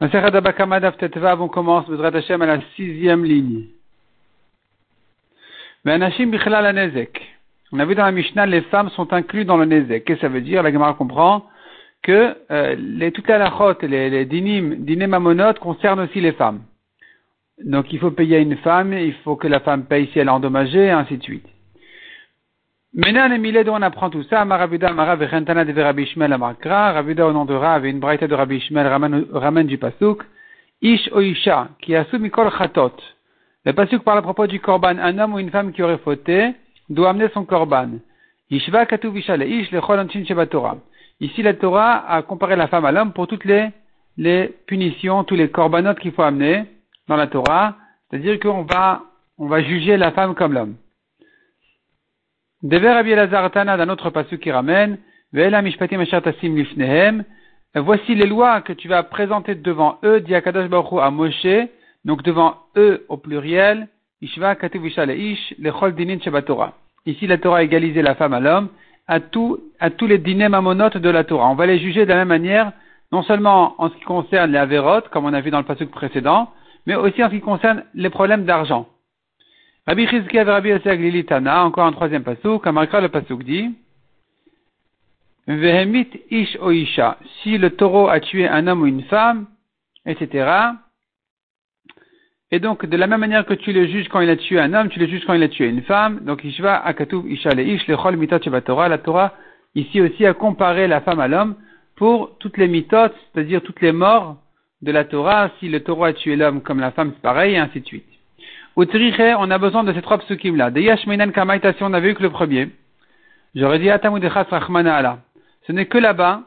on commence Hashem à la sixième ligne. On a vu dans la Mishnah, les femmes sont incluses dans le Nezek. Qu'est-ce que ça veut dire? La Gemara comprend que euh, les, toutes les halachot, les, les dinim, dinim amonotes concernent aussi les femmes. Donc il faut payer à une femme, il faut que la femme paye si elle est endommagée, et ainsi de suite. Maintenant, les dont on apprend tout ça, Marabuda, Marav, Vechentana de Rabbi Ishmael Amakra, Rabuda au nom de Rav et une braïta de Rabbi Ishmael ramène du Pasuk, Ish Oisha, qui a soumis Mikol Chatot. Le Pasuk parle à propos du Korban, un homme ou une femme qui aurait fauté, doit amener son Korban. Ishva Katu Vishale, Ish le Cholanchin Torah. Ici, la Torah a comparé la femme à l'homme pour toutes les, les punitions, tous les Korbanot qu'il faut amener dans la Torah. C'est-à-dire qu'on va, on va juger la femme comme l'homme. Dever Rabbi Elazar Tana d'un autre passage qui ramène, Voici les lois que tu vas présenter devant eux, dit Akadash à Moshe, donc devant eux au pluriel, Ishva Ish, Lechol Dinin Torah. Ici, la Torah a égalisé la femme à l'homme à, à tous les dîners mamonotes de la Torah. On va les juger de la même manière, non seulement en ce qui concerne les avérotes, comme on a vu dans le passage précédent, mais aussi en ce qui concerne les problèmes d'argent. Rabbi Chizkiah et Rabbi Lilitana, encore un troisième pasuk, comme le pasuk dit, Vehemit ish o isha, si le taureau a tué un homme ou une femme, etc. Et donc, de la même manière que tu le juges quand il a tué un homme, tu le juges quand il a tué une femme. Donc, ishva akatuv isha le ish chol mitot Torah. La Torah, ici aussi, a comparé la femme à l'homme pour toutes les mitot, c'est-à-dire toutes les morts de la Torah. Si le taureau a tué l'homme comme la femme, c'est pareil, et ainsi de suite on a besoin de ces trois psukim-là. De Yashminan Kamaita, si on avait eu que le premier, j'aurais dit Atamudechas Rachmana Allah. Ce n'est que là-bas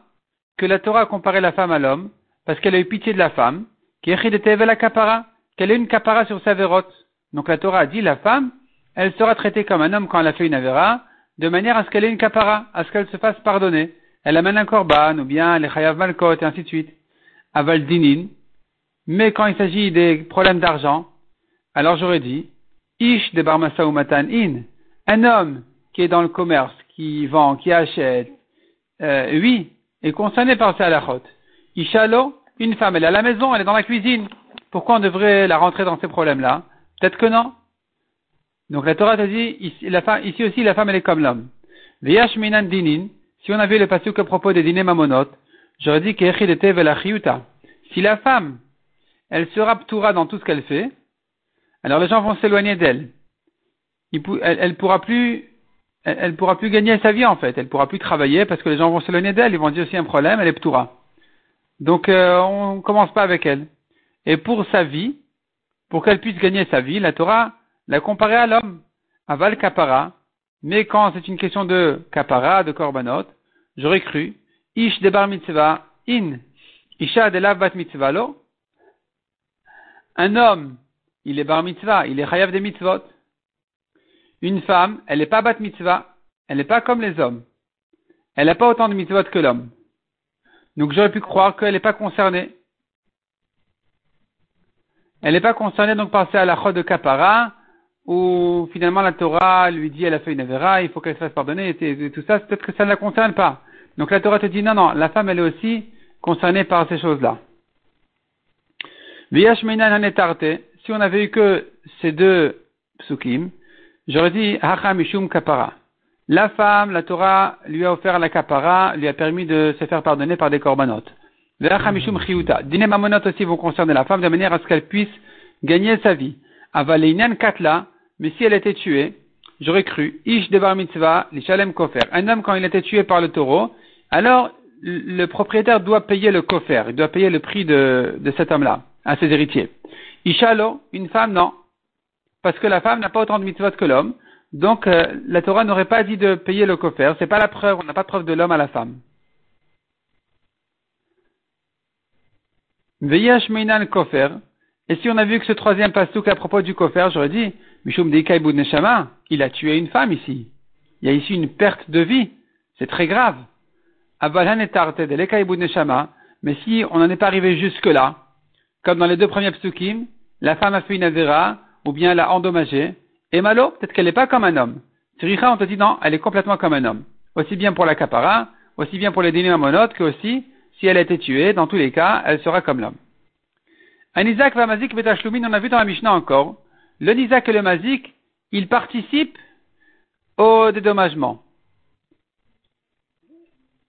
que la Torah a comparé la femme à l'homme, parce qu'elle a eu pitié de la femme, qui kapara, qu'elle ait une kapara sur sa vérote. Donc la Torah a dit la femme, elle sera traitée comme un homme quand elle a fait une avéra, de manière à ce qu'elle ait une kapara, à ce qu'elle se fasse pardonner. Elle amène un korban, ou bien les chayav malkot, et ainsi de suite. Aval dinin. Mais quand il s'agit des problèmes d'argent, alors j'aurais dit, Ish de Barmasa ou Matan In, un homme qui est dans le commerce, qui vend, qui achète, euh, oui, est concerné par ces halachot. Ishalo, une femme, elle est à la maison, elle est dans la cuisine. Pourquoi on devrait la rentrer dans ces problèmes-là? Peut-être que non. Donc la Torah te dit, ici, la femme, aussi la femme elle est comme l'homme. Viyash minan dinin, si on avait le passage à propos des dîners mamonot, j'aurais dit que Si la femme, elle sera ptoura dans tout ce qu'elle fait, alors les gens vont s'éloigner d'elle. Elle, pourra plus, elle, pourra plus gagner sa vie en fait. Elle pourra plus travailler parce que les gens vont s'éloigner d'elle. Ils vont dire aussi un problème, elle est ptoura. Donc euh, on commence pas avec elle. Et pour sa vie, pour qu'elle puisse gagner sa vie, la Torah l'a comparée à l'homme, aval kapara. Mais quand c'est une question de kapara, de korbanot, j'aurais cru, ish de bar mitzvah, in, isha de bat mitzvah un homme il est bar mitzvah, il est chayav des mitzvot. Une femme, elle n'est pas bat mitzvah, elle n'est pas comme les hommes. Elle n'a pas autant de mitzvot que l'homme. Donc j'aurais pu croire qu'elle n'est pas concernée. Elle n'est pas concernée donc par à la chode de Kapara, où finalement la Torah lui dit elle a fait une avera, il faut qu'elle se fasse pardonner, et, tout ça, peut-être que ça ne la concerne pas. Donc la Torah te dit non, non, la femme elle est aussi concernée par ces choses-là si on avait eu que ces deux psukim, j'aurais dit Hacha Kapara. La femme, la Torah lui a offert la kapara, lui a permis de se faire pardonner par des korbanot. Hacha Mishum Chiyuta. Aussi vont concerner la femme de manière à ce qu'elle puisse gagner sa vie. Avaleinan Katla, mais si elle était tuée, j'aurais cru, Ish Mitzvah, Lishalem. Un homme, quand il était tué par le taureau, alors le propriétaire doit payer le kofer, il doit payer le prix de cet homme-là à ses héritiers. Ishalo, une femme, non. Parce que la femme n'a pas autant de mitzvot que l'homme. Donc, euh, la Torah n'aurait pas dit de payer le Ce C'est pas la preuve, on n'a pas de preuve de l'homme à la femme. Veyash Meinan Kofer. Et si on a vu que ce troisième pasouk à propos du kofer, j'aurais dit, Mishum Neshama, il a tué une femme ici. Il y a ici une perte de vie. C'est très grave. Avalan et. Mais si on n'en est pas arrivé jusque là, comme dans les deux premiers psukim, la femme a fait une avera, ou bien elle a endommagé, et malo, peut-être qu'elle n'est pas comme un homme. Siricha, on te dit non, elle est complètement comme un homme. Aussi bien pour la kapara, aussi bien pour les dîners monotes, que aussi, si elle a été tuée, dans tous les cas, elle sera comme l'homme. Un Isaac va mazik betashlumin, on a vu dans la Mishnah encore. Le Nizak et le mazik, ils participent au dédommagement.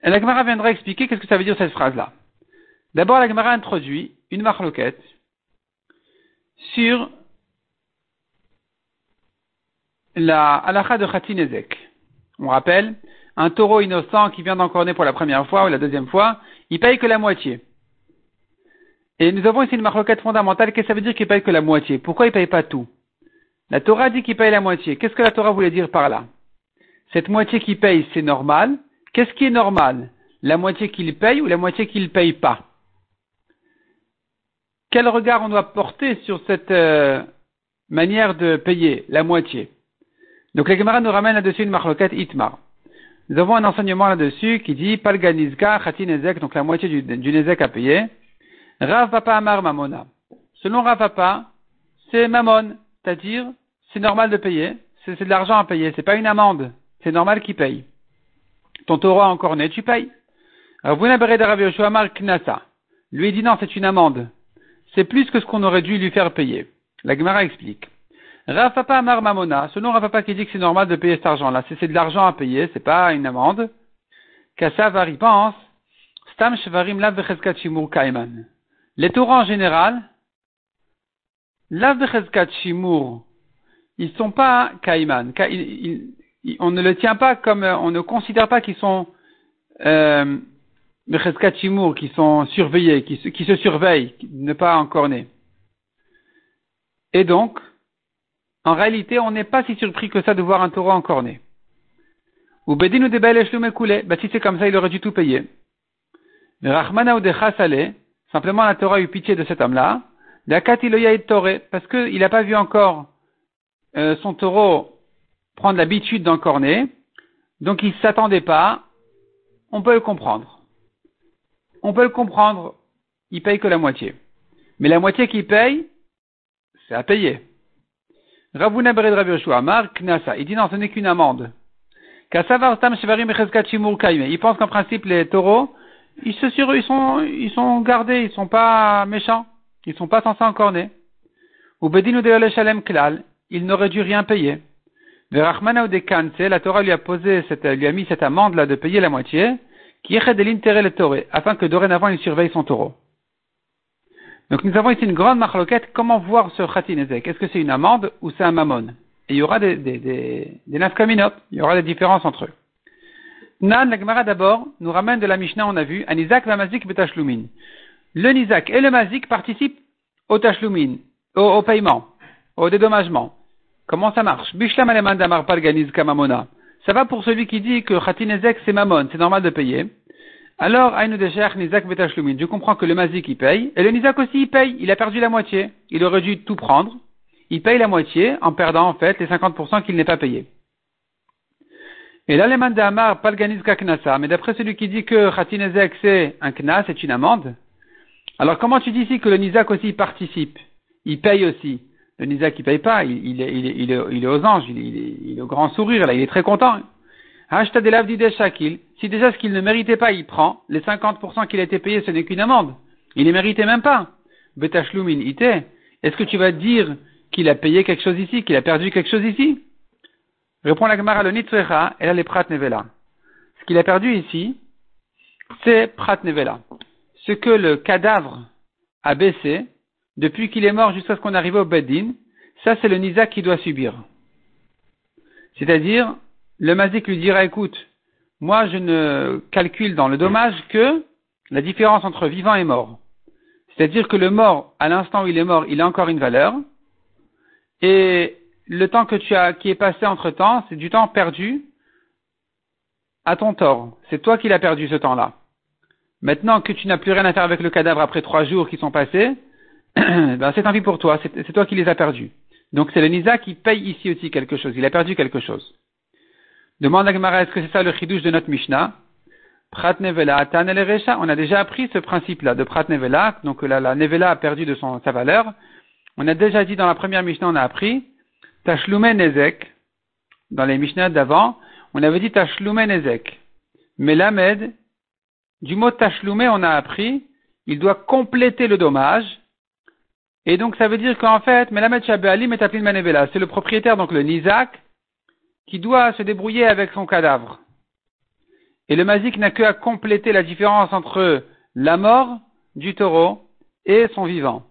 La Gemara viendra expliquer qu'est-ce que ça veut dire cette phrase-là. D'abord, la Gemara introduit une marloquette sur la halakha de Khatinezek. On rappelle, un taureau innocent qui vient d'encorner pour la première fois ou la deuxième fois, il paye que la moitié. Et nous avons ici une marloquette fondamentale. Qu'est-ce que ça veut dire qu'il paye que la moitié? Pourquoi il paye pas tout? La Torah dit qu'il paye la moitié. Qu'est-ce que la Torah voulait dire par là? Cette moitié qu'il paye, c'est normal. Qu'est-ce qui est normal? La moitié qu'il paye ou la moitié qu'il ne paye pas? Quel regard on doit porter sur cette euh, manière de payer la moitié? Donc les camarades nous ramènent là-dessus une marloquette itmar. Nous avons un enseignement là-dessus qui dit Palganizka, Khatin Ezek, donc la moitié du, du Nezek à payer. Rav Papa Amar Mamona. Selon Rav Papa, c'est Mamon, c'est-à-dire c'est normal de payer, c'est de l'argent à payer, c'est pas une amende, c'est normal qu'il paye. Ton taureau encore né, tu payes. Amar Knasa. Lui dit non, c'est une amende. C'est plus que ce qu'on aurait dû lui faire payer. La Gemara explique. Rav Papa Amar Mamona, selon Rav Papa qui dit que c'est normal de payer cet argent-là, c'est de l'argent à payer, c'est pas une amende. Kassavari pense, Stam Shvarim Lav Shimur Kaiman. Les Torahs en général, Shimur, ils sont pas Kaiman. on ne le tient pas comme, on ne considère pas qu'ils sont euh, Shimur, qui sont surveillés, qui, se surveillent, ne pas encore. Et donc, en réalité, on n'est pas si surpris que ça de voir un taureau encore né. Ou Bedin ou bah, si c'est comme ça, il aurait dû tout payer. Rahmana ou de Simplement, la Torah a eu pitié de cet homme-là. Parce qu'il n'a pas vu encore euh, son taureau prendre l'habitude d'encorner. Donc, il ne s'attendait pas. On peut le comprendre. On peut le comprendre. Il paye que la moitié. Mais la moitié qu'il paye, c'est à payer. Ravuna Bered Amar Knasa. Il dit non, ce n'est qu'une amende. Il pense qu'en principe, les taureaux, ils, se sur, ils, sont, gardés, ils sont pas méchants, ils sont pas censés encorner. Ou bedinu de shalem klal, il n'aurait dû rien payer. De Rachmana ou de la Torah lui a posé lui a mis cette amende là de payer la moitié, afin que dorénavant il surveille son taureau. Donc nous avons ici une grande marloquette, comment voir ce khatinezek Est-ce que c'est une amende ou c'est un mammon Et il y aura des, des, des, des il y aura des différences entre eux. Nan, la Gemara d'abord, nous ramène de la Mishnah, on a vu, un Isaac va mazik betashlumin. Le Nizak et le mazik participent au tashlumin, au, paiement, au dédommagement. Comment ça marche? Bishlam aleman damar palganiz kamamona. Ça va pour celui qui dit que khatinezek c'est mamon, c'est normal de payer. Alors, Nizak Betashlumin. Je comprends que le Mazik, il paye. Et le Nizak aussi, il paye. Il a perdu la moitié. Il aurait dû tout prendre. Il paye la moitié en perdant, en fait, les 50% qu'il n'est pas payé. Et là, les Amar, pas le mais d'après celui qui dit que Khatinezek c'est un knas, c'est une amende. Alors comment tu dis ici que le Nizak aussi participe? Il paye aussi. Le Nizak il paye pas, il, il, est, il, est, il, est, aux anges, il, est, au grand sourire, là, il est très content. Si déjà ce qu'il ne méritait pas, il prend, les 50% qu'il a été payé, ce n'est qu'une amende. Il ne méritait même pas. Est-ce que tu vas dire qu'il a payé quelque chose ici, qu'il a perdu quelque chose ici? Répond la Gemara le Nitzrecha, et là les Prat Nevela. Ce qu'il a perdu ici, c'est Prat Nevela. Ce que le cadavre a baissé, depuis qu'il est mort jusqu'à ce qu'on arrive au Bedin, ça c'est le Nizak qui doit subir. C'est-à-dire, le Mazik lui dira, écoute, moi je ne calcule dans le dommage que la différence entre vivant et mort. C'est-à-dire que le mort, à l'instant où il est mort, il a encore une valeur, et le temps que tu as, qui est passé entre temps, c'est du temps perdu à ton tort. C'est toi qui l'as perdu ce temps-là. Maintenant que tu n'as plus rien à faire avec le cadavre après trois jours qui sont passés, ben c'est tant pis pour toi, c'est toi qui les as perdus. Donc c'est le Nisa qui paye ici aussi quelque chose, il a perdu quelque chose. Demande à Gemara, est-ce que c'est ça le chidouche de notre Mishnah? On a déjà appris ce principe-là de Prat Nevela, donc la, la Nevela a perdu de sa valeur. On a déjà dit dans la première Mishnah, on a appris Tashlume Nezek, dans les Mishnah d'avant, on avait dit Tashlume Nezek. Mais l'Amed, du mot Tashlume, on a appris, il doit compléter le dommage Et donc ça veut dire qu'en fait, Melamed Shabealim est appelé Manevela. C'est le propriétaire, donc le Nizak, qui doit se débrouiller avec son cadavre. Et le Mazik n'a que à compléter la différence entre la mort du taureau et son vivant.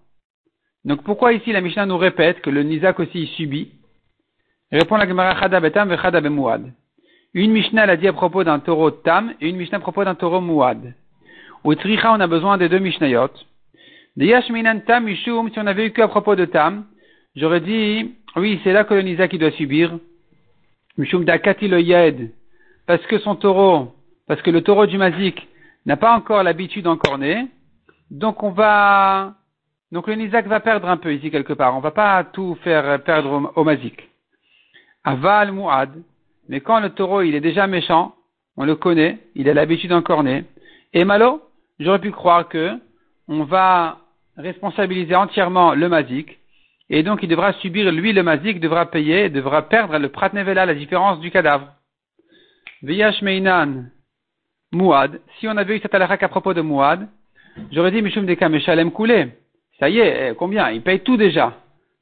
Donc pourquoi ici la Mishnah nous répète que le Nizak aussi subit? Répond la Gemara Chada Betam Chada Une Mishnah l'a dit à propos d'un taureau Tam et une Mishnah à propos d'un taureau Mouad. Au Tricha, on a besoin des deux Mishnayot. Tam Mishum, si on avait eu que à propos de Tam, j'aurais dit, oui, c'est que le Nizak doit subir. Mishum Dakati le Yed, parce que son taureau, parce que le taureau du Mazik n'a pas encore l'habitude d'encorner, donc on va, donc le Nizak va perdre un peu ici quelque part. On va pas tout faire perdre au, Mazik. Aval Muad, mais quand le taureau il est déjà méchant, on le connaît, il a l'habitude d'encorner. Et Malo, j'aurais pu croire que on va responsabiliser entièrement le Mazik, et donc il devra subir, lui le Mazik devra payer, devra perdre le Pratnevela, la différence du cadavre. Viyash Meinan, Mouad, si on avait eu cette halakha à propos de Mouad, j'aurais dit Mishum Deka Meshalem Koulé. Ça y est, eh, combien? Il paye tout déjà.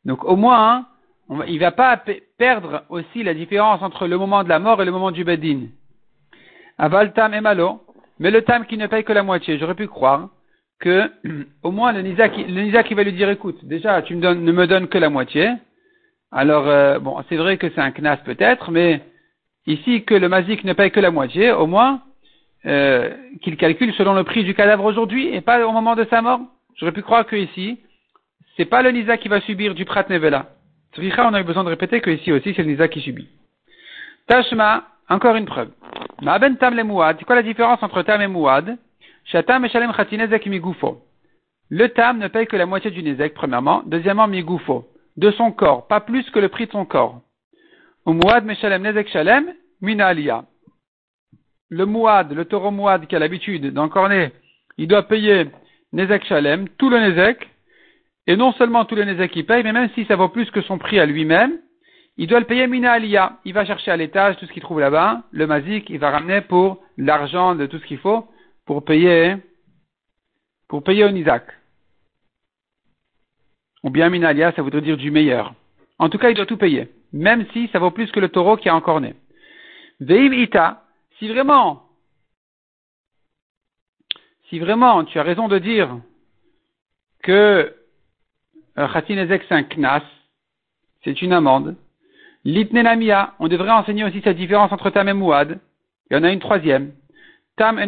Donc au moins, hein, il ne va pas perdre aussi la différence entre le moment de la mort et le moment du Bedin. Aval Tam et Malo, mais le Tam qui ne paye que la moitié, j'aurais pu croire que au moins le Nisa qui, va lui dire écoute, déjà tu me donnes, ne me donnes que la moitié. Alors euh, bon, c'est vrai que c'est un knas peut-être, mais ici que le Mazik ne paye que la moitié, au moins euh, qu'il calcule selon le prix du cadavre aujourd'hui et pas au moment de sa mort. J'aurais pu croire que ici, c'est pas le Nisa qui va subir du Prat Nevela. on a eu besoin de répéter que ici aussi c'est le Nisa qui subit. Tashma, encore une preuve. Ma ben tam le c'est quoi la différence entre tam et mouad? Le tam ne paye que la moitié du nezek, premièrement. Deuxièmement, migufo. De son corps, pas plus que le prix de son corps. Ou mouad meshalem nezek shalem, mina le mouad, le taureau mouad qui a l'habitude d'encorner, il doit payer Nezek Shalem, tout le Nezek, et non seulement tout le Nezek qu'il paye, mais même si ça vaut plus que son prix à lui-même, il doit le payer Mina Aliyah. Il va chercher à l'étage tout ce qu'il trouve là-bas, le Mazik, il va ramener pour l'argent de tout ce qu'il faut pour payer, pour payer au Nizak. Ou bien Mina Aliyah, ça voudrait dire du meilleur. En tout cas, il doit tout payer, même si ça vaut plus que le taureau qui a encorné. Veiv Ita, si vraiment, tu as raison de dire que euh, Khatinezek c'est un knas, c'est une amende, l'itnenamia, on devrait enseigner aussi cette différence entre tam et mouad. Il y en a une troisième. Tam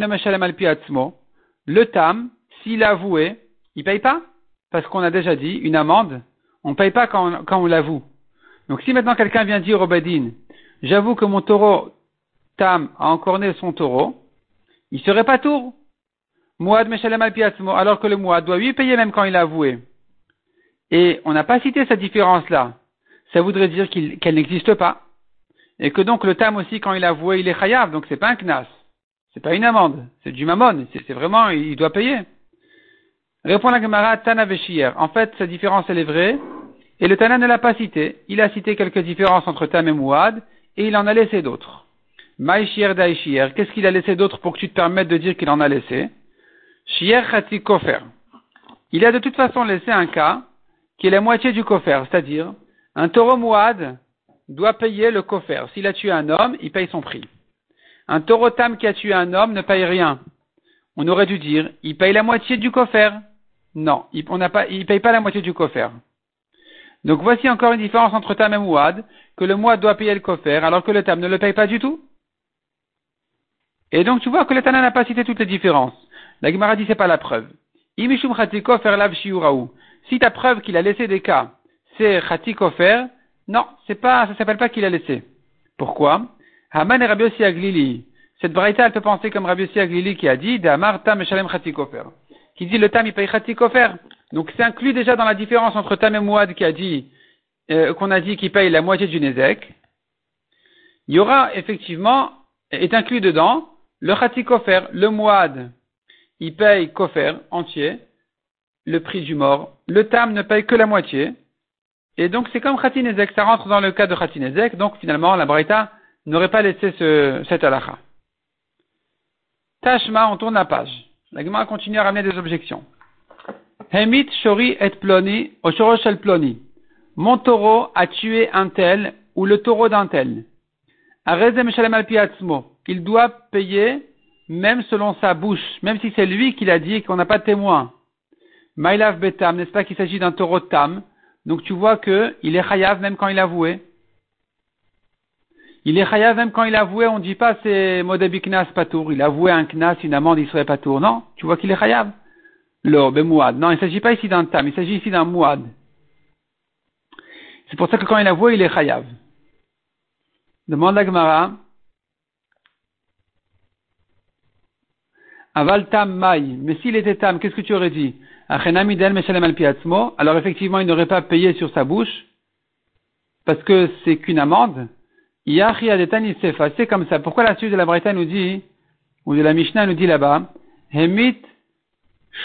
Le tam, s'il a avoué, il paye pas? Parce qu'on a déjà dit, une amende, on paye pas quand on, quand on l'avoue. Donc si maintenant quelqu'un vient dire au Bedin, j'avoue que mon taureau Tam a encorné son taureau, il serait pas tour. Mouad Meshalem al alors que le Mouad doit lui payer même quand il a avoué. Et on n'a pas cité cette différence-là. Ça voudrait dire qu'elle n'existe pas. Et que donc le Tam aussi, quand il a avoué, il est chayav, donc c'est pas un knas. C'est pas une amende. C'est du mamon. C'est vraiment, il doit payer. Répond la Gemara, Tana Veshir. En fait, cette différence, elle est vraie. Et le Tana ne l'a pas cité. Il a cité quelques différences entre Tam et Mouad, et il en a laissé d'autres. Maïchier daïchier, qu'est-ce qu'il a laissé d'autre pour que tu te permettes de dire qu'il en a laissé? Shier chati kofer. Il a de toute façon laissé un cas qui est la moitié du kofer, c'est-à-dire un taureau mouad doit payer le kofer. S'il a tué un homme, il paye son prix. Un taureau tam qui a tué un homme ne paye rien. On aurait dû dire, il paye la moitié du kofer. Non, il ne paye pas la moitié du kofer. Donc voici encore une différence entre tam et mouad, que le mouad doit payer le kofer, alors que le tam ne le paye pas du tout. Et donc tu vois que le Tana n'a pas cité toutes les différences. La Gemara dit c'est pas la preuve. Si ta preuve qu'il a laissé des cas, c'est Khatikofer, non, c'est pas, ça s'appelle pas qu'il a laissé. Pourquoi? Haman et Rabbi Aglili. Cette braïta, elle peut penser comme Rabbi Aglili qui a dit, Damar tam shalem Khatikofer. Qui dit le tam, il paye Khatikofer. Donc c'est inclus déjà dans la différence entre tam et Mouad qui a dit, euh, qu'on a dit qu'il paye la moitié du Nezek. Il y aura effectivement, est inclus dedans, le Khati Kofer, le Mouad, il paye Kofer entier, le prix du mort. Le Tam ne paye que la moitié. Et donc c'est comme Khatinezek, ça rentre dans le cas de Khatinezek, donc finalement la Braïta n'aurait pas laissé ce, cet halakha. Tashma, on tourne la page. La continue à ramener des objections. Hemit shori et ploni, shel ploni. Mon taureau a tué un tel, ou le taureau d'un tel. Arezem shalem al qu'il doit payer, même selon sa bouche, même si c'est lui qui l'a dit qu'on n'a pas de témoin. Mailav betam, n'est-ce pas qu'il s'agit d'un taureau tam? Donc tu vois que il est chayav même quand il a avoué. Il est chayav même quand il a avoué, on ne dit pas c'est modebi knas patour. Il a avoué un knas, une amende, il serait patour. Non, tu vois qu'il est chayav. Lo, mouad. Non, il ne s'agit pas ici d'un tam, il s'agit ici d'un mouad. C'est pour ça que quand il a avoué, il est chayav. Demande à Gemara. Aval tam mai. Mais s'il était tam, qu'est-ce que tu aurais dit? Alors effectivement, il n'aurait pas payé sur sa bouche, parce que c'est qu'une amende. C'est comme ça. Pourquoi la suite de la Bretagne nous dit, ou de la Mishnah nous dit là-bas, Hemit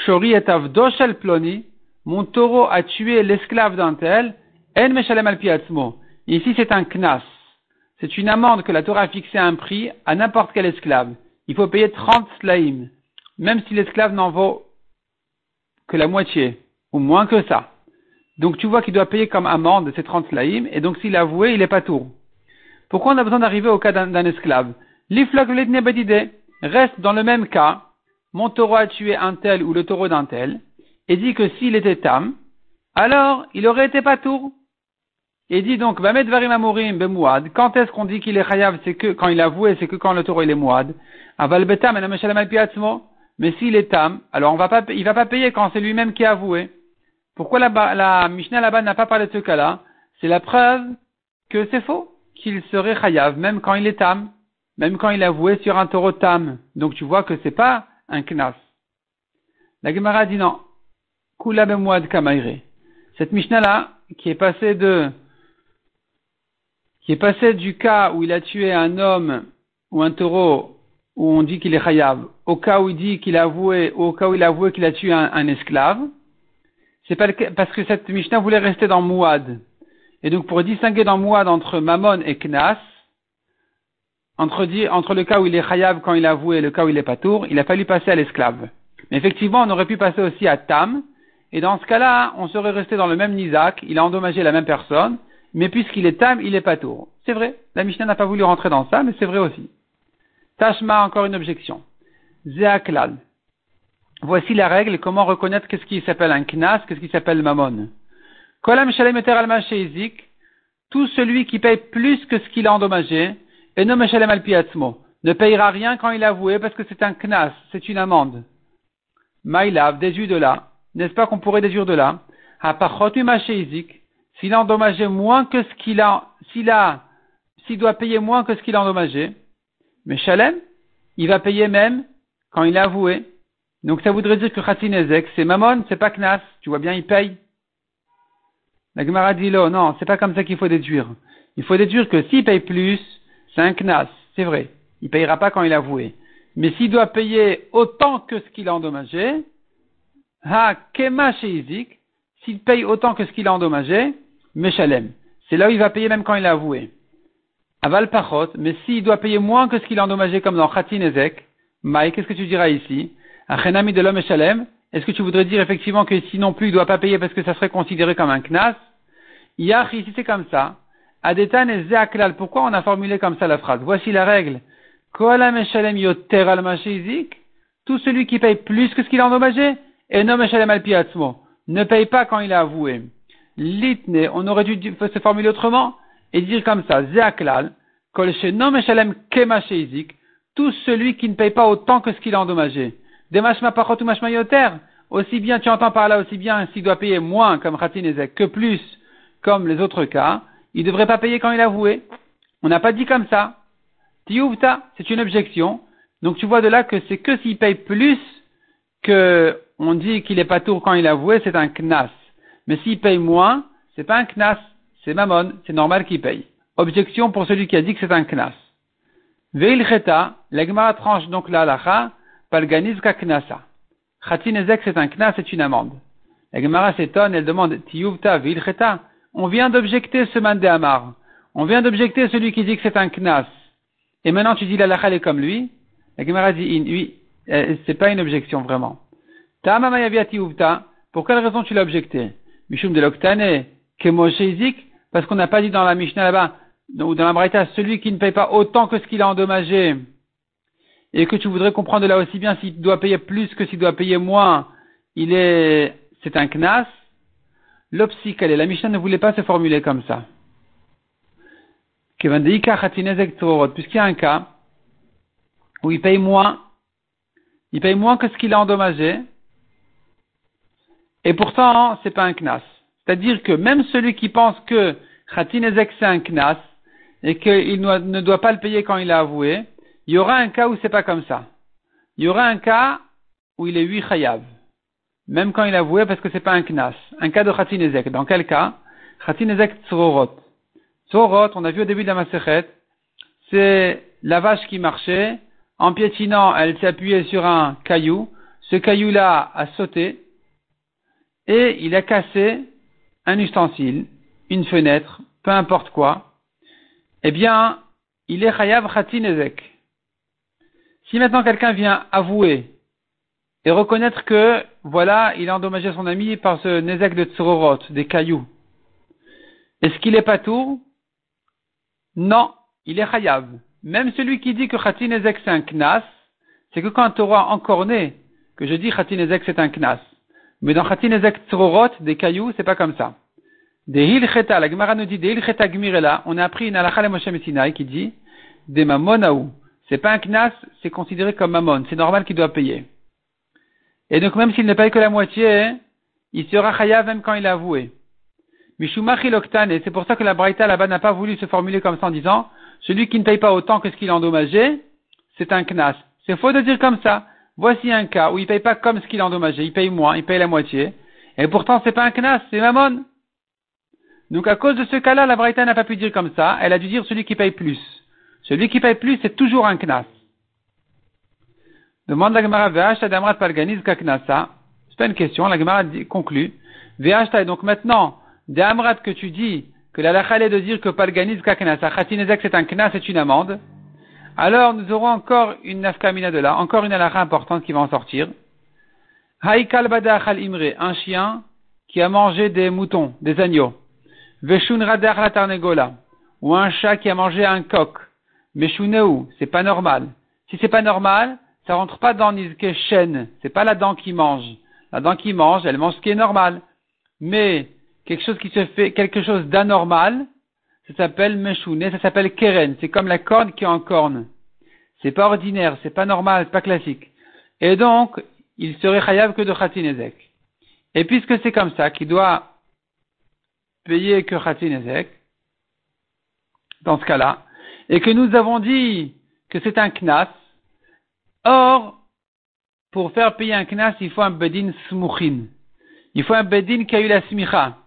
Shori et Avdoshel Ploni, mon taureau a tué l'esclave d'un tel, En Meshalem al Ici c'est un knas. C'est une amende que la Torah a fixée à un prix à n'importe quel esclave. Il faut payer 30 slaim, même si l'esclave n'en vaut que la moitié, ou moins que ça. Donc tu vois qu'il doit payer comme amende ces 30 slaim, et donc s'il a avoué, il est pas tour. Pourquoi on a besoin d'arriver au cas d'un esclave reste dans le même cas, mon taureau a tué un tel ou le taureau d'un tel, et dit que s'il était tam, alors il aurait été pas tour. Et dit donc, quand est-ce qu'on dit qu'il est chayav, c'est que quand il a avoué, c'est que quand le taureau il est mouad. Mais s'il est tam, alors on va pas, il va pas payer quand c'est lui-même qui a avoué. Pourquoi la, la Mishnah là-bas n'a pas parlé de ce cas-là? C'est la preuve que c'est faux qu'il serait chayav, même quand il est tam, même quand il a avoué sur un taureau tam. Donc tu vois que c'est pas un knas. La Gemara dit non. Kula bemouad kamaire. Cette Mishnah-là, qui est passée de, qui est passée du cas où il a tué un homme ou un taureau où on dit qu'il est chayav, au cas où il dit qu'il a avoué, au cas où il a avoué qu'il a tué un, esclave, c'est pas parce que cette Mishnah voulait rester dans Mouad. Et donc, pour distinguer dans Mouad entre Mammon et Knas, entre, le cas où il est chayav quand il a avoué et le cas où il est patour, il a fallu passer à l'esclave. Mais effectivement, on aurait pu passer aussi à Tam, et dans ce cas-là, on serait resté dans le même Nizak, il a endommagé la même personne, mais puisqu'il est Tam, il est patour. C'est vrai, la Mishnah n'a pas voulu rentrer dans ça, mais c'est vrai aussi. Tashma, encore une objection. Zeaklal. Voici la règle, comment reconnaître qu'est-ce qui s'appelle un knas, qu'est-ce qui s'appelle mammon? Kolam shalem alma tout celui qui paye plus que ce qu'il a endommagé, et non meshalem al ne payera rien quand il a avoué parce que c'est un knas, c'est une amende. Maïlav, déduit de là, n'est-ce pas qu'on pourrait déduire de là, s'il a endommagé moins que ce qu'il a, s'il a, s'il doit payer moins que ce qu'il a endommagé, mais il va payer même quand il a avoué. Donc ça voudrait dire que Khatinezek, c'est Mammon, c'est pas Knas. Tu vois bien, il paye. La Gemara dit là, non, c'est pas comme ça qu'il faut déduire. Il faut déduire que s'il paye plus, c'est un knas, c'est vrai. Il payera pas quand il a avoué. Mais s'il doit payer autant que ce qu'il a endommagé, ha kema sheizik, s'il paye autant que ce qu'il a endommagé, meshalem. C'est là où il va payer même quand il a avoué. Aval pachot, mais s'il doit payer moins que ce qu'il a endommagé comme dans Khatin Ezek, Maï, qu'est-ce que tu diras ici? Achenami de l'homme est-ce que tu voudrais dire effectivement que si non plus il ne doit pas payer parce que ça serait considéré comme un knas Yach, ici c'est comme ça. Adetan et zeaklal. Pourquoi on a formulé comme ça la phrase Voici la règle. yoter al Tout celui qui paye plus que ce qu'il a endommagé, et non meshalem al ne paye pas quand il a avoué. Litne, on aurait dû se formuler autrement et dire comme ça. Zeaklal. Kol non meshalem kema Tout celui qui ne paye pas autant que ce qu'il a endommagé. Des machma pachot ou machma yoter. Aussi bien, tu entends par là, aussi bien s'il doit payer moins comme Khatin Ezek que plus comme les autres cas, il ne devrait pas payer quand il a avoué. On n'a pas dit comme ça. Tiouvta, c'est une objection. Donc tu vois de là que c'est que s'il paye plus que on dit qu'il est pas tour quand il a avoué, c'est un knas. Mais s'il paye moins, c'est pas un knas, c'est mammon, c'est normal qu'il paye. Objection pour celui qui a dit que c'est un knas. Veil cheta, l'egma tranche donc la halacha, palganizka knasa. Khatinezek c'est un knas, c'est une amende. La Gemara s'étonne, elle demande, Tiyuvta, cheta, on vient d'objecter ce mandé Amar. On vient d'objecter celui qui dit que c'est un knas. Et maintenant tu dis la lachal est comme lui. La Gemara dit oui, euh, c'est pas une objection vraiment. Pour quelle raison tu l'as objecté? Mishum de l'Oktane, Kemoshe parce qu'on n'a pas dit dans la Mishnah là-bas, ou dans la Braïta, celui qui ne paye pas autant que ce qu'il a endommagé, et que tu voudrais comprendre là aussi bien s'il doit payer plus que s'il doit payer moins, il est, c'est un knas. L'opsikale, la Mishnah ne voulait pas se formuler comme ça. Puisqu'il y a un cas où il paye moins, il paye moins que ce qu'il a endommagé, et pourtant, c'est pas un knas. C'est-à-dire que même celui qui pense que Khatinezek c'est un knas, et qu'il ne doit pas le payer quand il a avoué, il y aura un cas où c'est pas comme ça. Il y aura un cas où il est huit chayav. Même quand il avoué parce que c'est pas un knas. Un cas de Khatinezek. Dans quel cas? Khatinezek tzorot. Tzorot, on a vu au début de la Masechet, c'est la vache qui marchait. En piétinant, elle s'est appuyée sur un caillou. Ce caillou-là a sauté et il a cassé un ustensile, une fenêtre, peu importe quoi. Eh bien, il est chayav khatinezek. Si maintenant quelqu'un vient avouer et reconnaître que, voilà, il a endommagé son ami par ce nezek de tsororot, des cailloux, est-ce qu'il est pas tout Non, il est chayav. Même celui qui dit que khatinezek c'est un knas, c'est que quand Torah encore né, que je dis khatinezek c'est un knas. Mais dans khatinezek tsororot, des cailloux, c'est pas comme ça. Des hilcheta, la Gemara nous dit des hilcheta gmirela, on a appris une halakha Messinai qui dit des mamonaou. C'est pas un knas, c'est considéré comme mamon. C'est normal qu'il doit payer. Et donc, même s'il ne paye que la moitié, il sera chayav même quand il a avoué. Mishumachi et c'est pour ça que la Braïta là-bas n'a pas voulu se formuler comme ça en disant, celui qui ne paye pas autant que ce qu'il a endommagé, c'est un knas. C'est faux de dire comme ça. Voici un cas où il paye pas comme ce qu'il a endommagé, il paye moins, il paye la moitié. Et pourtant, c'est pas un knas, c'est mamon. Donc, à cause de ce cas-là, la Braïta n'a pas pu dire comme ça, elle a dû dire celui qui paye plus. Celui qui paye plus, c'est toujours un knas. Demande la Gemara, Ve'ashta damrat palganiz kaknasa. C'est pas une question, la Gemara conclut. Ve'ashta, et donc maintenant, des amrat que tu dis, que la lachal est de dire que palganiz kaknasa, khatinezek c'est un knas, c'est une amende. Alors, nous aurons encore une nafkamina de là, encore une alacha importante qui va en sortir. Haikal badachal imre, un chien qui a mangé des moutons, des agneaux. Veshun radar la tarnegola, ou un chat qui a mangé un coq. Meshuneu, c'est pas normal. Si c'est pas normal, ça rentre pas dans Nizke Shen. C'est pas la dent qui mange. La dent qui mange, elle mange ce qui est normal. Mais, quelque chose qui se fait, quelque chose d'anormal, ça s'appelle Meshune, ça s'appelle Keren. C'est comme la corne qui est en corne. C'est pas ordinaire, c'est pas normal, c'est pas classique. Et donc, il serait chayav que de Khatinezek. Et puisque c'est comme ça, qu'il doit payer que Khatinezek, dans ce cas-là, et que nous avons dit que c'est un knas, or, pour faire payer un knas, il faut un bedin smuchin. Il faut un bedin qui a eu la smicha.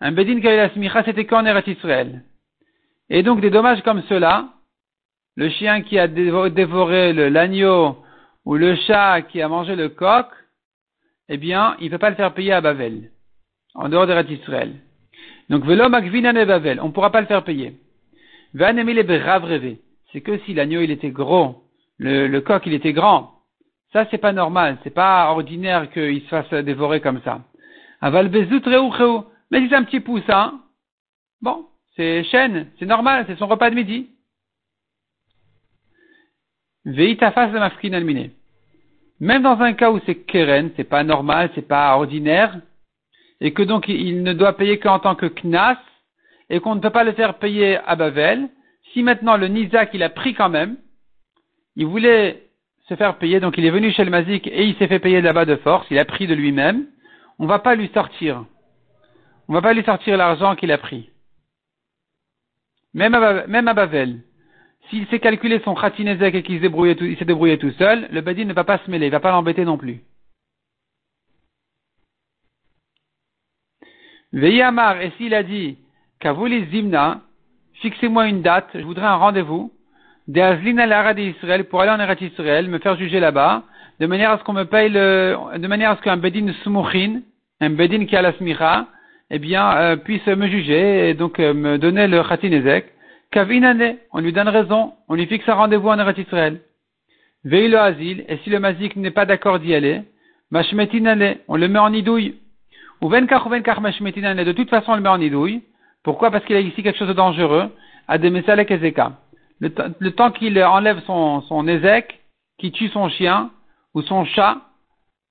Un bedin qui a eu la smicha, c'était qu'en Eretz Israël. Et donc, des dommages comme cela, le chien qui a dévoré l'agneau, ou le chat qui a mangé le coq, eh bien, il ne peut pas le faire payer à Bavel, en dehors d'Eretz Israël. Donc, velo makvinan Bavel, on ne pourra pas le faire payer. C'est que si l'agneau il était gros, le, coq il était grand. Ça c'est pas normal, c'est pas ordinaire qu'il se fasse dévorer comme ça. Aval Mais si c'est un petit poussin, bon, c'est chêne, c'est normal, c'est son repas de midi. face de mafkin alminé. Même dans un cas où c'est keren, c'est pas normal, c'est pas ordinaire, et que donc il ne doit payer qu'en tant que knas, et qu'on ne peut pas le faire payer à Bavel, si maintenant le Nizak il a pris quand même, il voulait se faire payer, donc il est venu chez le Mazik et il s'est fait payer là-bas de force, il a pris de lui-même, on ne va pas lui sortir. On ne va pas lui sortir l'argent qu'il a pris. Même à, Bavel. S'il s'est calculé son khatinezek et qu'il s'est débrouillé, tout, débrouillé tout seul, le Badin ne va pas se mêler, il ne va pas l'embêter non plus. Veillamar, et s'il a dit, Kavuli Zimna, fixez-moi une date, je voudrais un rendez-vous, al d'Israël pour aller en Eretz Israël, me faire juger là-bas, de manière à ce qu'on me paye le, de manière à ce qu'un bedin smuchin, un bedin qui a la smicha, eh bien, euh, puisse me juger et donc euh, me donner le khatinezek. Kavinane, on lui donne raison, on lui fixe un rendez-vous en Eretz Israël. Veille le asile, et si le mazik n'est pas d'accord d'y aller, mashmetinane, on le met en idouille, Ou venkach ou venkach mashmetinan, de toute façon, on le met en idouille. Pourquoi? Parce qu'il a ici quelque chose de dangereux. Des ezeka. Le, le temps qu'il enlève son, son ézek, qui tue son chien, ou son chat,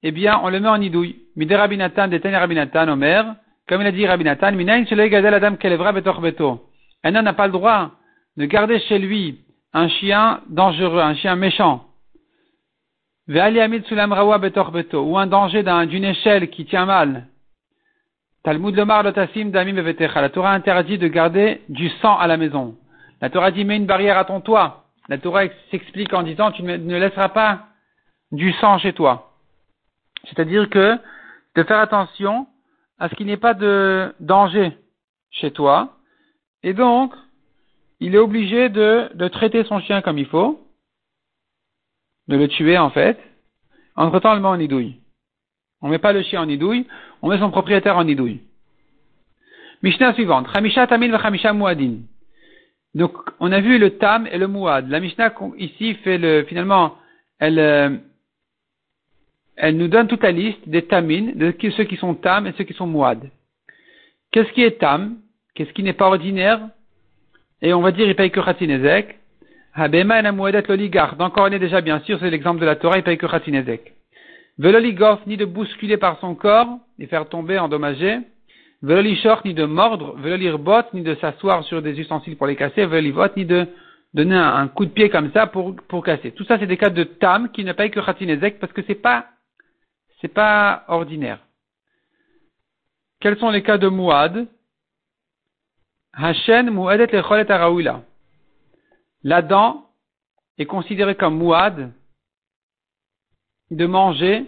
eh bien, on le met en idouille. Mide rabinatan, rabinatan, Omer, comme il a dit rabinatan, minayin shelo gadel adam kelevra betor beto. Un homme n'a pas le droit de garder chez lui un chien dangereux, un chien méchant. Ou un danger d'une échelle qui tient mal. Talmud Lomar Lotasim Damim La Torah interdit de garder du sang à la maison. La Torah dit mets une barrière à ton toit. La Torah s'explique en disant tu ne laisseras pas du sang chez toi. C'est-à-dire que de faire attention à ce qu'il n'y ait pas de danger chez toi. Et donc, il est obligé de, traiter son chien comme il faut, de le tuer en fait. Entre-temps, le met en idouille. On met pas le chien en idouille, on met son propriétaire en idouille. Mishnah suivante. V'chamisha muadin. Donc, on a vu le tam et le muad. La Mishnah ici fait le, finalement, elle, euh, elle nous donne toute la liste des tamines, de ceux qui sont tam et ceux qui sont muad. Qu'est-ce qui est tam? Qu'est-ce qui n'est pas ordinaire? Et on va dire, il paye que Khatinezek. Habema et la l'oligarque. Encore on est déjà bien sûr, c'est l'exemple de la Torah, il paye que Khatinezek. Veloligof, ni de bousculer par son corps, et faire tomber, endommager. Velolishor, ni de mordre. Velolirbot, ni de s'asseoir sur des ustensiles pour les casser. Velolivot, ni de donner un, coup de pied comme ça pour, pour casser. Tout ça, c'est des cas de tam qui ne que Khatinezek parce que c'est pas, c'est pas ordinaire. Quels sont les cas de Mouad? Hashen muadet lecholet araoula. La dent est considérée comme mouad de manger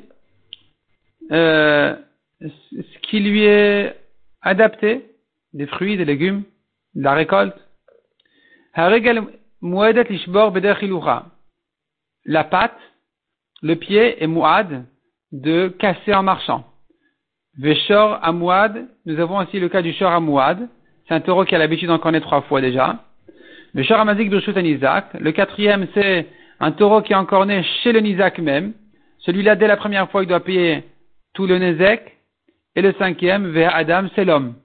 euh, ce qui lui est adapté, des fruits, des légumes, de la récolte. La patte, le pied est mouad de casser en marchant. Veshor amouad, nous avons aussi le cas du shor amouad, c'est un taureau qui a l'habitude d'en connaître trois fois déjà. Le Sharamazik de Nizak. Le quatrième, c'est un taureau qui est encore né chez le Nizak même. Celui-là, dès la première fois, il doit payer tout le Nezek. Et le cinquième, vers Adam, c'est l'homme.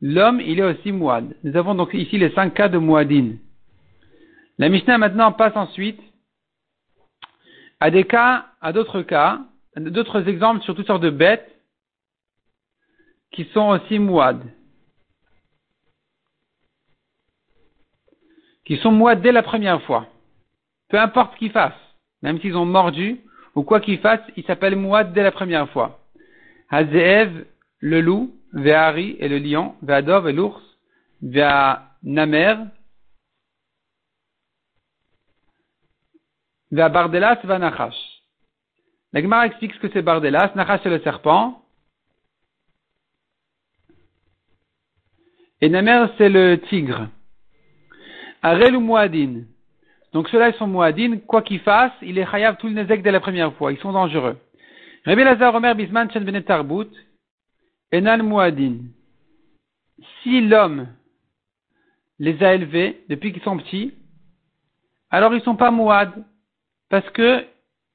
L'homme, il est aussi Mouad. Nous avons donc ici les cinq cas de Mouadine. La Mishnah maintenant passe ensuite à des cas, à d'autres cas, d'autres exemples sur toutes sortes de bêtes qui sont aussi Mouad. qui sont moi dès la première fois. Peu importe ce qu'ils fassent, même s'ils ont mordu, ou quoi qu'ils fassent, ils s'appellent moi dès la première fois. Hazeev, le loup, Ve'ari et le lion, Ve'adov et l'ours, Ve'anamer, Ve'abardelas, Ve'anachash. La explique ce que c'est Bardelas, Nachash c'est le serpent, et Namer c'est le tigre. Arel ou Mouadin? Donc ceux-là, ils sont Mouadin. Quoi qu'ils fassent, il est chayav tout le nezek dès la première fois. Ils sont dangereux. Rabbi Lazar Omer Bisman Chen Benet. Enan Mouadin. Si l'homme les a élevés depuis qu'ils sont petits, alors ils sont pas Mouad. Parce que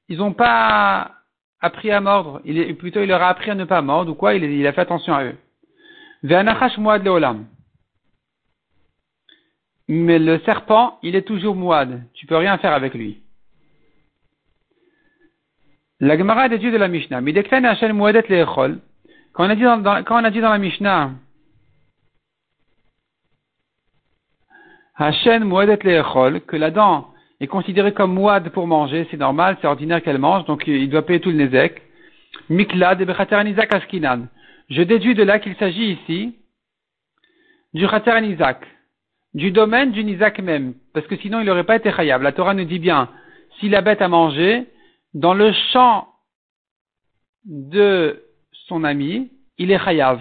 ils n'ont pas appris à mordre. Il plutôt, il leur a appris à ne pas mordre ou quoi, il, a fait attention à eux. Ve'anachash Mouad Leolam. Mais le serpent, il est toujours mouad. Tu peux rien faire avec lui. La Gemara d'étude de la Mishnah. Quand on a dit dans, quand on a dit dans la Mishnah, Hashem mouadet le'echol, que la dent est considérée comme mouad pour manger, c'est normal, c'est ordinaire qu'elle mange, donc il doit payer tout le nezek. Miklad askinan. Je déduis de là qu'il s'agit ici du chateranizak du domaine du Nizak même, parce que sinon il n'aurait pas été khayab. La Torah nous dit bien, si la bête a mangé, dans le champ de son ami, il est chayav.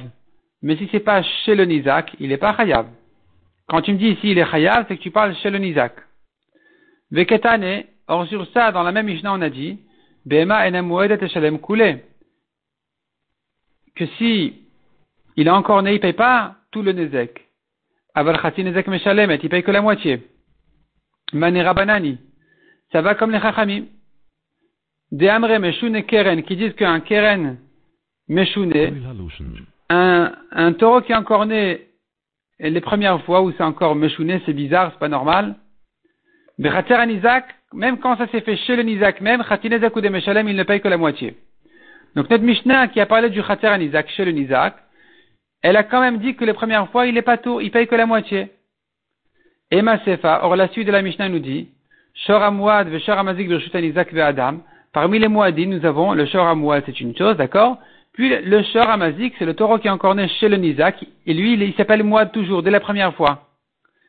Mais si c'est pas chez le Nizak, il n'est pas chayav. Quand tu me dis ici il est chayav, c'est que tu parles chez le Nizak. Veketane, or sur ça, dans la même Mishnah, on a dit, Bema enem koulé. Que si il est encore né, il pas tout le Nizak. Aval Nezek Meshalemet, il paye que la moitié. Manera Banani. Ça va comme les Chachamim. Des Amre Meshune Keren, qui disent qu'un Keren, Meshune, un, un taureau qui est encore né les premières fois où c'est encore Meshune, c'est bizarre, c'est pas normal. Bechater Anizak, même quand ça s'est fait chez le Nizak même, Khatinezak ou Meshalem, il ne paye que la moitié. Donc notre Mishnah qui a parlé du Khater Anizak chez le Nizak, elle a quand même dit que les premières fois, il est pas tout, il paye que la moitié. Et Sefa, or la suite de la Mishnah nous dit, Nizak parmi les Mouadines, nous avons le Shor Amouad, c'est une chose, d'accord? Puis le Shor Amazik, c'est le taureau qui est encore né chez le Nizak, et lui, il, s'appelle Mouad toujours, dès la première fois.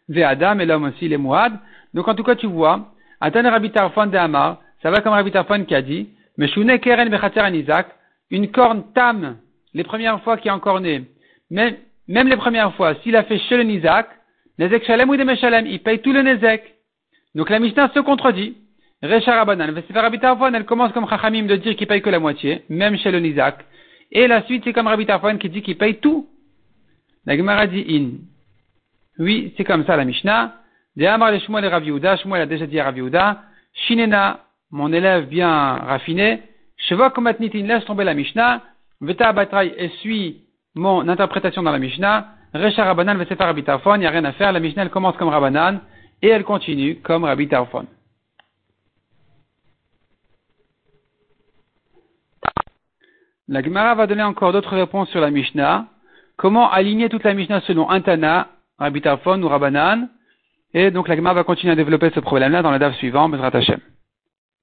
Ve Adam, et l'homme aussi, il est Mouad. Donc en tout cas, tu vois, Atan Rabbi Tarfon de Amar, ça va comme Rabbi Tarfon qui a dit, Meshune Keren Bechater Anizak, une corne tam, les premières fois qui est encore né, même, même les premières fois, s'il a fait le Nizak, Nezek Shalem ou de Meshalem, il paye tout le Nezek. Donc la Mishnah se contredit. Recharabanan, elle commence comme Chachamim de dire qu'il paye que la moitié, même chez le Nizak. Et la suite, c'est comme Rabbi Tarfon qui dit qu'il paye tout. La Gemara dit in. Oui, c'est comme ça la Mishnah. De Amar le Shmuel et Rav Yehuda, Shmuel a déjà dit à Rav Yehuda, Shinena, mon élève bien raffiné, Sheva Komatnitin, laisse tomber la Mishnah, Veta Abatrai essuie mon interprétation dans la Mishnah, Recha Rabanan Vesefa Rabbi Tarfon, il n'y a rien à faire, la Mishnah elle commence comme Rabanan, et elle continue comme Rabbi. La Gemara va donner encore d'autres réponses sur la Mishnah. Comment aligner toute la Mishnah selon un Tana, Rabbi Tarfon ou Rabanan et donc la Gemara va continuer à développer ce problème-là dans la dave suivante, Bezrat Hashem.